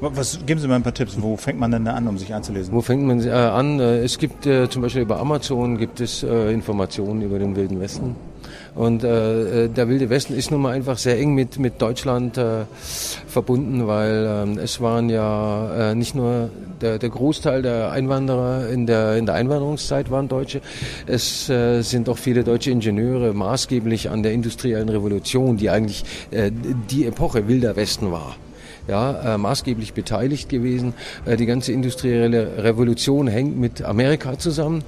Was, geben Sie mal ein paar Tipps. Wo fängt man denn da an, um sich einzulesen? Wo fängt man äh, an? Äh, es gibt äh, zum Beispiel über Amazon gibt es äh, Informationen über den Wilden Westen. Und äh, äh, der Wilde Westen ist nun mal einfach sehr eng mit, mit Deutschland verbunden, weil ähm, es waren ja nicht nur der, der Großteil der Einwanderer in der, in der Einwanderungszeit waren Deutsche. Es sind auch viele deutsche Ingenieure maßgeblich an der industriellen Revolution, die eigentlich die Epoche Wilder Westen war ja, äh, maßgeblich beteiligt gewesen. Äh, die ganze industrielle Revolution hängt mit Amerika zusammen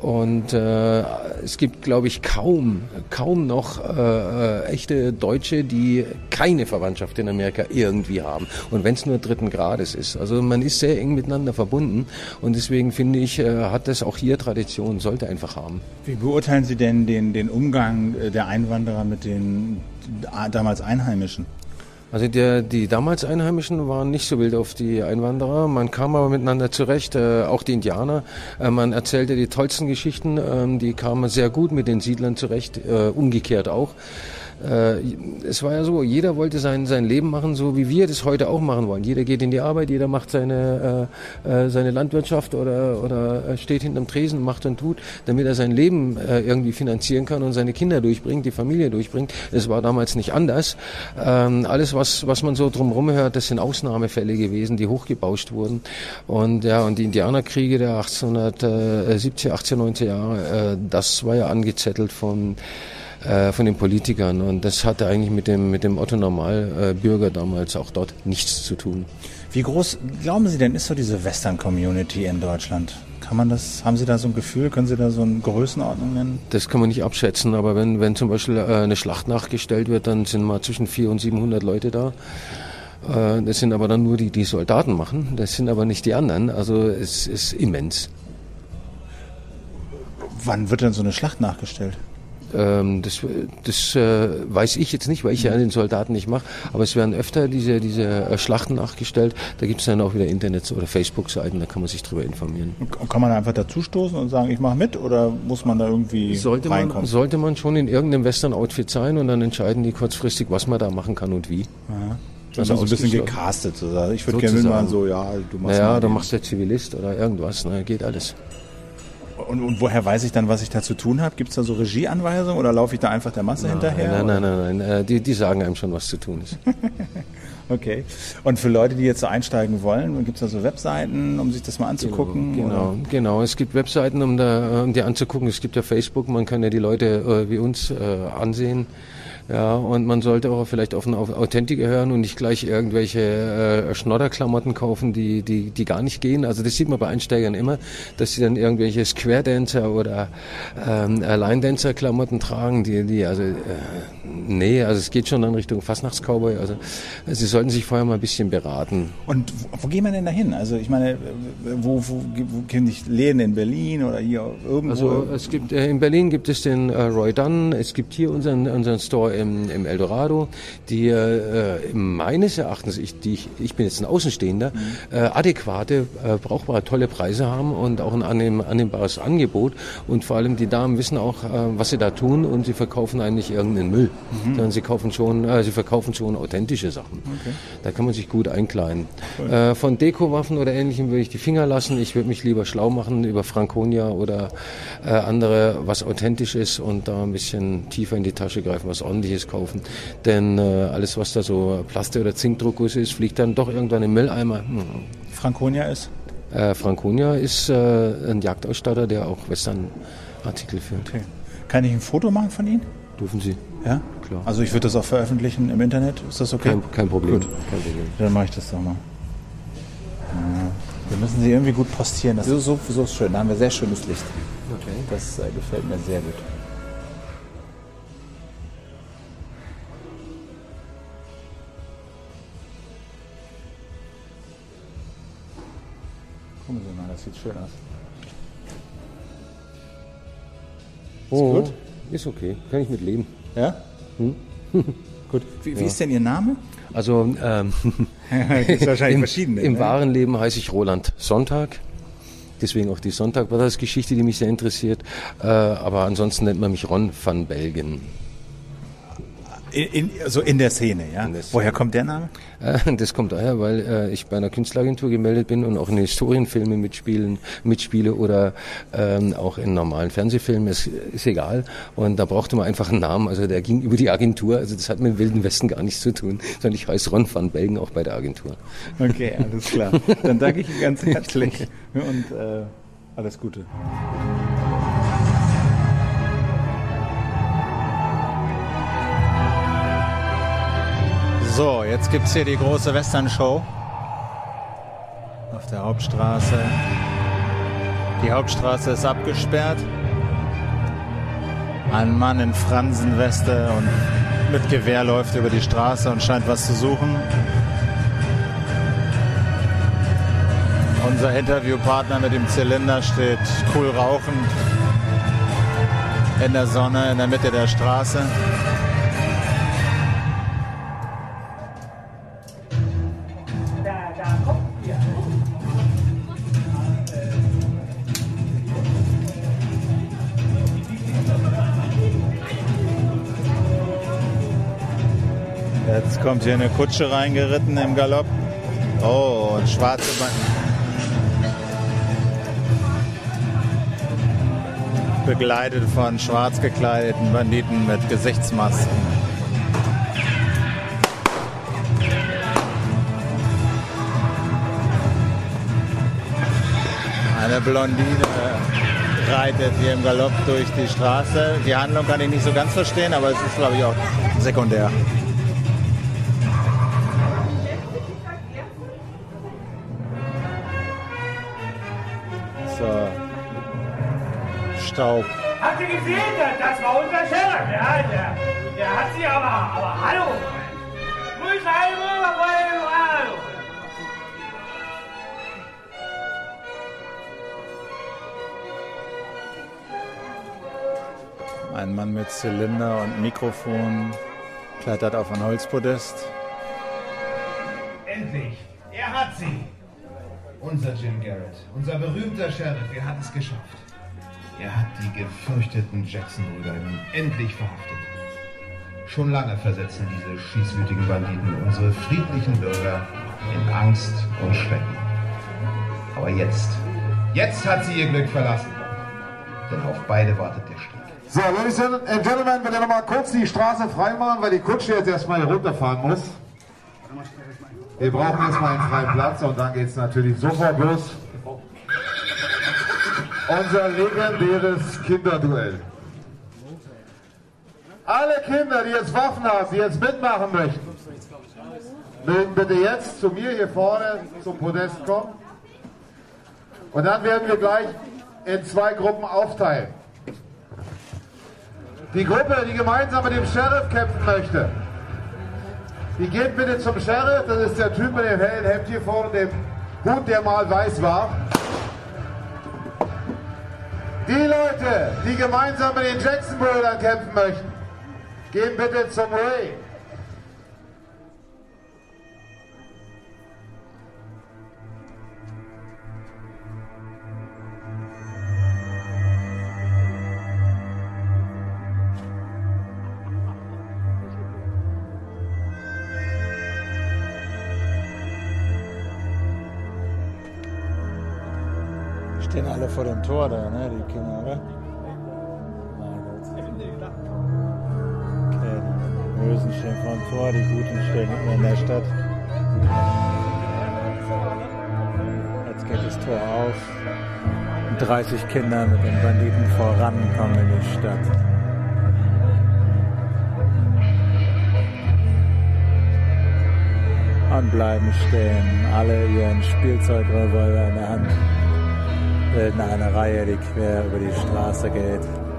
und äh, es gibt, glaube ich, kaum, kaum noch äh, äh, echte Deutsche, die keine Verwandtschaft in Amerika irgendwie haben und wenn es nur dritten Grades ist. Also man ist sehr eng miteinander verbunden und deswegen finde ich, äh, hat das auch hier Tradition, sollte einfach haben. Wie beurteilen Sie denn den, den Umgang äh, der Einwanderer mit den damals Einheimischen? Also der, die damals Einheimischen waren nicht so wild auf die Einwanderer. Man kam aber miteinander zurecht, äh, auch die Indianer. Äh, man erzählte die tollsten Geschichten, äh, die kamen sehr gut mit den Siedlern zurecht, äh, umgekehrt auch äh, es war ja so, jeder wollte sein, sein Leben machen, so wie wir das heute auch machen wollen. Jeder geht in die Arbeit, jeder macht seine, äh, äh seine Landwirtschaft oder, oder steht hinterm Tresen, macht und tut, damit er sein Leben äh, irgendwie finanzieren kann und seine Kinder durchbringt, die Familie durchbringt. Es war damals nicht anders. Ähm, alles, was, was man so drumherum hört, das sind Ausnahmefälle gewesen, die hochgebauscht wurden. Und ja, und die Indianerkriege der 1870, 18, 19 Jahre, äh, das war ja angezettelt von äh, von den Politikern. Und das hatte eigentlich mit dem, mit dem Otto Normalbürger damals auch dort nichts zu tun. Wie groß, glauben Sie denn, ist so diese Western-Community in Deutschland? Kann man das, haben Sie da so ein Gefühl, können Sie da so eine Größenordnung nennen? Das kann man nicht abschätzen, aber wenn, wenn zum Beispiel äh, eine Schlacht nachgestellt wird, dann sind mal zwischen 400 und 700 Leute da. Äh, das sind aber dann nur die, die Soldaten machen, das sind aber nicht die anderen. Also es ist immens. Wann wird denn so eine Schlacht nachgestellt? Ähm, das das äh, weiß ich jetzt nicht, weil ich ja den Soldaten nicht mache. Aber es werden öfter diese, diese äh, Schlachten nachgestellt. Da gibt es dann auch wieder Internet- oder Facebook-Seiten, da kann man sich drüber informieren. Und kann man einfach dazustoßen und sagen, ich mache mit? Oder muss man da irgendwie sollte reinkommen? Man, sollte man schon in irgendeinem Western-Outfit sein und dann entscheiden die kurzfristig, was man da machen kann und wie. Aha. Also so ein bisschen gecastet. Ich würde gerne mitmachen, so, ja, du machst Naja, du machst ja Zivilist oder irgendwas, ne, geht alles. Und, und, woher weiß ich dann, was ich da zu tun habe? Gibt es da so Regieanweisungen oder laufe ich da einfach der Masse nein, hinterher? Nein, nein, nein, nein. Äh, die, die sagen einem schon, was zu tun ist. <laughs> okay. Und für Leute, die jetzt so einsteigen wollen, gibt es da so Webseiten, um sich das mal anzugucken? Genau, genau, genau. Es gibt Webseiten, um, da, um die anzugucken. Es gibt ja Facebook, man kann ja die Leute äh, wie uns äh, ansehen. Ja, und man sollte auch vielleicht auf einen Authentiker hören und nicht gleich irgendwelche äh, Schnodderklamotten kaufen, die, die, die gar nicht gehen. Also das sieht man bei Einsteigern immer, dass sie dann irgendwelche Square Dancer oder ähm, Line Dancer Klamotten tragen, die, die also äh, nee, also es geht schon in Richtung Fastnachtscowboy. Also sie sollten sich vorher mal ein bisschen beraten. Und wo, wo geht man denn da hin? Also ich meine, wo, wo, wo kenne ich Läden in Berlin oder hier irgendwo? Also es gibt äh, in Berlin gibt es den äh, Roy Dunn, es gibt hier unseren unseren Store im, im Eldorado, die äh, meines Erachtens, ich, die, ich bin jetzt ein Außenstehender, mhm. äh, adäquate, äh, brauchbare, tolle Preise haben und auch ein annehm, annehmbares Angebot. Und vor allem die Damen wissen auch, äh, was sie da tun und sie verkaufen eigentlich irgendeinen Müll, mhm. sondern sie kaufen schon, äh, sie verkaufen schon authentische Sachen. Okay. Da kann man sich gut einkleiden. Cool. Äh, von Dekowaffen oder ähnlichem würde ich die Finger lassen. Ich würde mich lieber schlau machen über Franconia oder äh, andere, was authentisch ist und da ein bisschen tiefer in die Tasche greifen, was ordentlich ordentliches kaufen. Denn äh, alles, was da so Plastik- oder Zinkdruckguss ist, fliegt dann doch irgendwann im Mülleimer. Hm. Franconia ist? Äh, Franconia ist äh, ein Jagdausstatter, der auch Western-Artikel führt. Okay. Kann ich ein Foto machen von Ihnen? Dürfen Sie. Ja? Klar. Also ich würde das auch veröffentlichen im Internet. Ist das okay? Kein, kein Problem. Gut. Kein Problem. Dann mache ich das doch mal. Ja. Wir müssen sie irgendwie gut postieren. Das ist so, so schön. Da haben wir sehr schönes Licht. Okay. Das äh, gefällt mir sehr gut. Sieht schön aus. Oh, gut? Ist okay, kann ich mit leben. Ja? <laughs> Gut. Wie, wie ist denn Ihr Name? Also ähm, <laughs> Das ist wahrscheinlich im, verschiedene. im ne? wahren Leben heiße ich Roland Sonntag. Deswegen auch die Sonntag-Geschichte, die mich sehr interessiert. Äh, aber ansonsten nennt man mich Ron van Belgen. In, in, so in der Szene, ja. Der Szene. Woher kommt der Name? Äh, Das kommt daher, weil äh, ich bei einer Künstleragentur gemeldet bin und auch in Historienfilmen mitspielen, mitspiele oder ähm, auch in normalen Fernsehfilmen, ist, ist egal. Und da brauchte man einfach einen Namen, also der ging über die Agentur, also das hat mit dem Wilden Westen gar nichts zu tun, sondern ich heiße Ron van Belgen auch bei der Agentur. Okay, alles klar. Dann danke ich Ihnen ganz <laughs> herzlich und äh, alles Gute. So, jetzt gibt es hier die große Western-Show auf der Hauptstraße. Die Hauptstraße ist abgesperrt. Ein Mann in Fransenweste und mit Gewehr läuft über die Straße und scheint was zu suchen. Unser Interviewpartner mit dem Zylinder steht cool rauchend in der Sonne in der Mitte der Straße. Kommt hier eine Kutsche reingeritten im Galopp. Oh, und schwarze Banditen. Begleitet von schwarz gekleideten Banditen mit Gesichtsmasken. Eine Blondine reitet hier im Galopp durch die Straße. Die Handlung kann ich nicht so ganz verstehen, aber es ist, glaube ich, auch sekundär. Staub. Habt ihr gesehen? Das war unser Sheriff. Ja, der, der hat sie aber, aber hallo. Grüß hallo, hallo, hallo. Ein Mann mit Zylinder und Mikrofon klettert auf ein Holzpodest. Endlich! Er hat sie! Unser Jim Garrett, unser berühmter Sheriff, er hat es geschafft. Er hat die gefürchteten Jackson-Brüder endlich verhaftet. Schon lange versetzen diese schießwütigen Banditen unsere friedlichen Bürger in Angst und Schrecken. Aber jetzt, jetzt hat sie ihr Glück verlassen. Denn auf beide wartet der Strick. So, Ladies and Gentlemen, will ihr noch mal kurz die Straße freimachen, weil die Kutsche jetzt erstmal hier runterfahren muss. Wir brauchen erstmal einen freien Platz und dann geht es natürlich sofort los. Unser legendäres Kinderduell. Alle Kinder, die jetzt Waffen haben, die jetzt mitmachen möchten, mögen bitte jetzt zu mir hier vorne zum Podest kommen. Und dann werden wir gleich in zwei Gruppen aufteilen. Die Gruppe, die gemeinsam mit dem Sheriff kämpfen möchte, die geht bitte zum Sheriff. Das ist der Typ mit dem hellen Hemd hier vorne, dem Hut, der mal weiß war. Die Leute, die gemeinsam mit den Jackson-Brüdern kämpfen möchten, gehen bitte zum Ray. Vor dem Tor da, ne, die Kinder, oder? Mein Gott. Okay, die Bösen stehen vor dem Tor, die Guten stehen mitten in der Stadt. Jetzt geht das Tor auf. Und 30 Kinder mit den Banditen voran kommen in die Stadt. Und bleiben stehen, alle ihren Spielzeugrevolver in der Hand bilden eine Reihe, die quer über die Straße geht.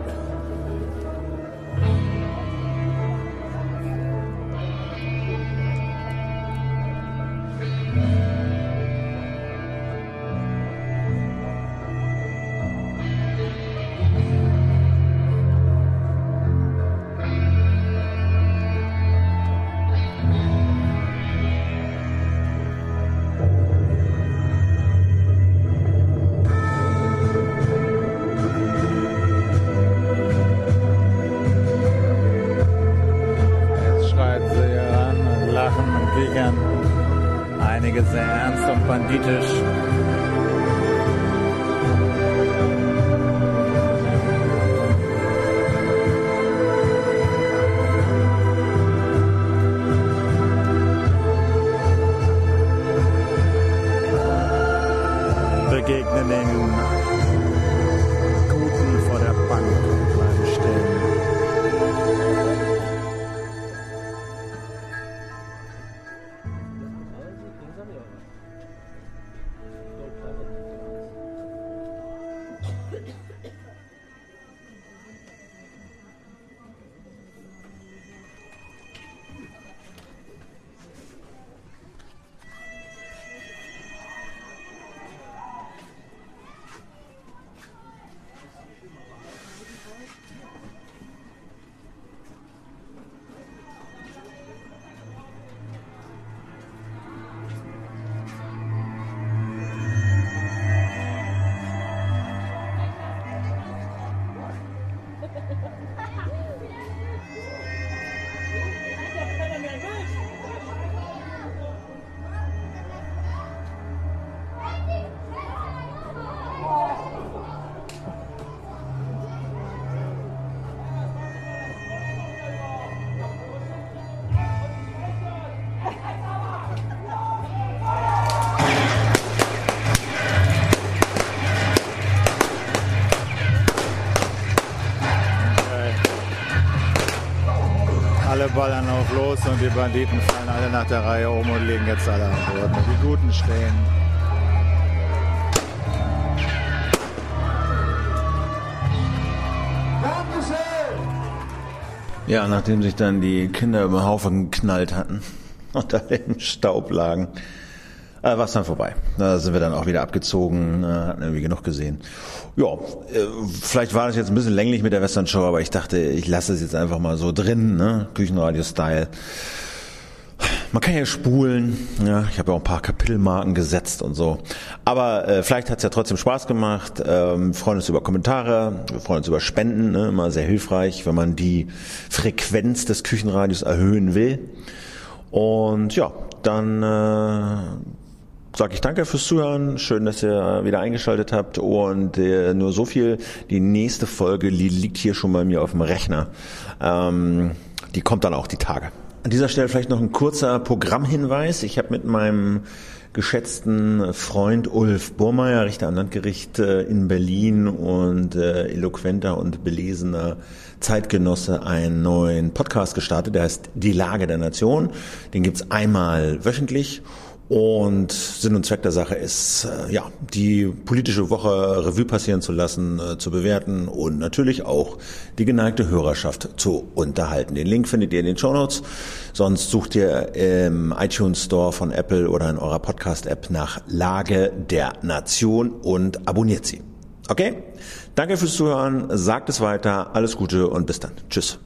Ballern auf los und die Banditen fallen alle nach der Reihe um und legen jetzt alle am Boden. Die Guten stehen. Ja, nachdem sich dann die Kinder über den Haufen geknallt hatten <laughs> und da im Staub lagen, äh, war es dann vorbei. Da sind wir dann auch wieder abgezogen, äh, hatten irgendwie genug gesehen. Ja, äh, vielleicht war das jetzt ein bisschen länglich mit der Western Show, aber ich dachte, ich lasse es jetzt einfach mal so drin, ne? Küchenradio-Style. Man kann ja spulen, ja, ich habe ja auch ein paar Kapitelmarken gesetzt und so. Aber äh, vielleicht hat es ja trotzdem Spaß gemacht. Ähm, wir freuen uns über Kommentare, wir freuen uns über Spenden, ne, immer sehr hilfreich, wenn man die Frequenz des Küchenradios erhöhen will. Und ja, dann äh, sage ich danke fürs Zuhören. Schön, dass ihr wieder eingeschaltet habt. Und äh, nur so viel. Die nächste Folge li liegt hier schon bei mir auf dem Rechner. Ähm, die kommt dann auch die Tage. An dieser Stelle vielleicht noch ein kurzer Programmhinweis. Ich habe mit meinem geschätzten Freund Ulf Burmeier, Richter am Landgericht äh, in Berlin und äh, eloquenter und belesener Zeitgenosse, einen neuen Podcast gestartet, der heißt Die Lage der Nation. Den gibt's einmal wöchentlich. Und Sinn und Zweck der Sache ist, äh, ja, die politische Woche Revue passieren zu lassen, äh, zu bewerten und natürlich auch die geneigte Hörerschaft zu unterhalten. Den Link findet ihr in den Show Notes. Sonst sucht ihr im iTunes Store von Apple oder in eurer Podcast-App nach Lage der Nation und abonniert sie. Okay? Danke fürs Zuhören, sagt es weiter, alles Gute und bis dann. Tschüss.